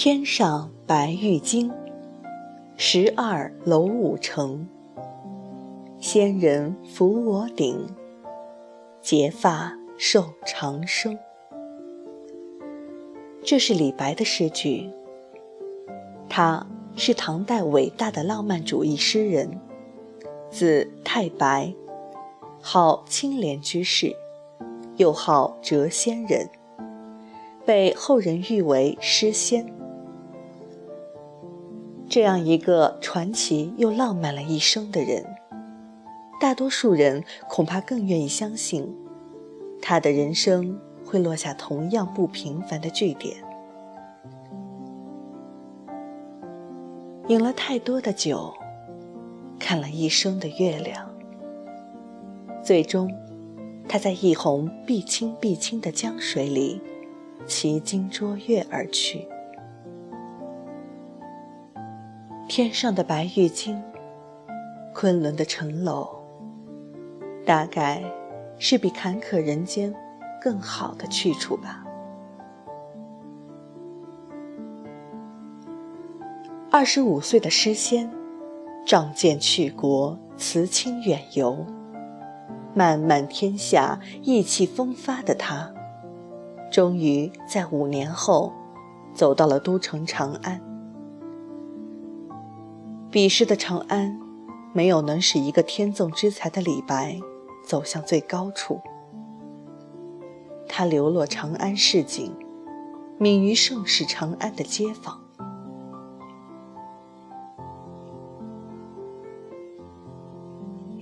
天上白玉京，十二楼五城。仙人扶我顶，结发寿长生。这是李白的诗句。他是唐代伟大的浪漫主义诗人，字太白，号青莲居士，又号谪仙人，被后人誉为诗仙。这样一个传奇又浪漫了一生的人。大多数人恐怕更愿意相信，他的人生会落下同样不平凡的句点。饮了太多的酒，看了一生的月亮，最终，他在一泓碧清碧清的江水里，骑鲸捉月而去。天上的白玉京，昆仑的城楼。大概是比坎坷人间更好的去处吧。二十五岁的诗仙，仗剑去国，辞亲远游，漫漫天下，意气风发的他，终于在五年后，走到了都城长安。彼时的长安，没有能使一个天纵之才的李白。走向最高处，他流落长安市井，敏于盛世长安的街坊。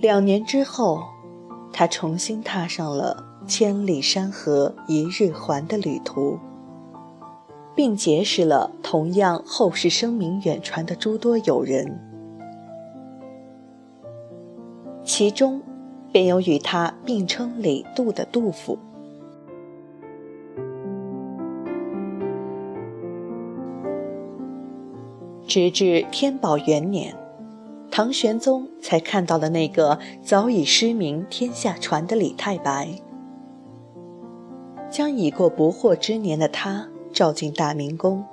两年之后，他重新踏上了千里山河一日还的旅途，并结识了同样后世声名远传的诸多友人，其中。便有与他并称李杜的杜甫。直至天宝元年，唐玄宗才看到了那个早已失明天下传的李太白，将已过不惑之年的他召进大明宫。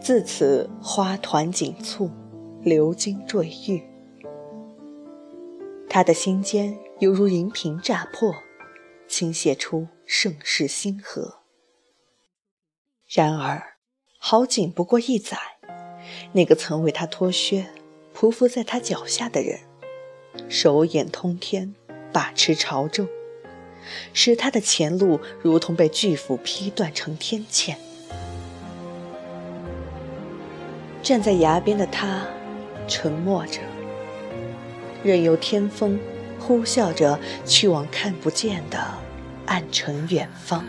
自此花团锦簇，流金坠玉。他的心间犹如银瓶乍破，倾泻出盛世星河。然而，好景不过一载，那个曾为他脱靴、匍匐在他脚下的人，手眼通天，把持朝政，使他的前路如同被巨斧劈断成天堑。站在崖边的他，沉默着。任由天风呼啸着去往看不见的暗沉远方。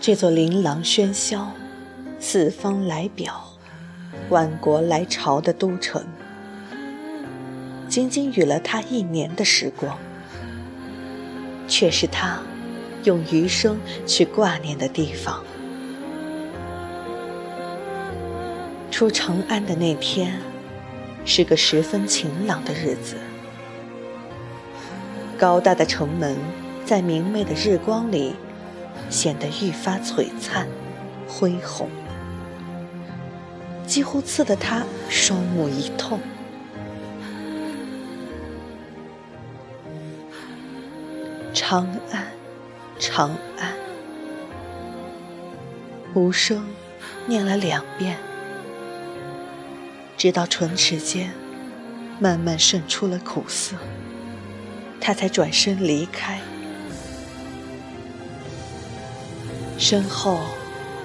这座琳琅喧嚣、四方来表、万国来朝的都城。仅仅与了他一年的时光，却是他用余生去挂念的地方。出长安的那天，是个十分晴朗的日子。高大的城门在明媚的日光里，显得愈发璀璨、恢宏，几乎刺得他双目一痛。长安，长安，无声念了两遍，直到唇齿间慢慢渗出了苦涩，他才转身离开。身后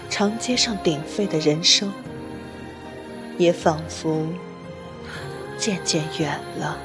长街上鼎沸的人声，也仿佛渐渐远了。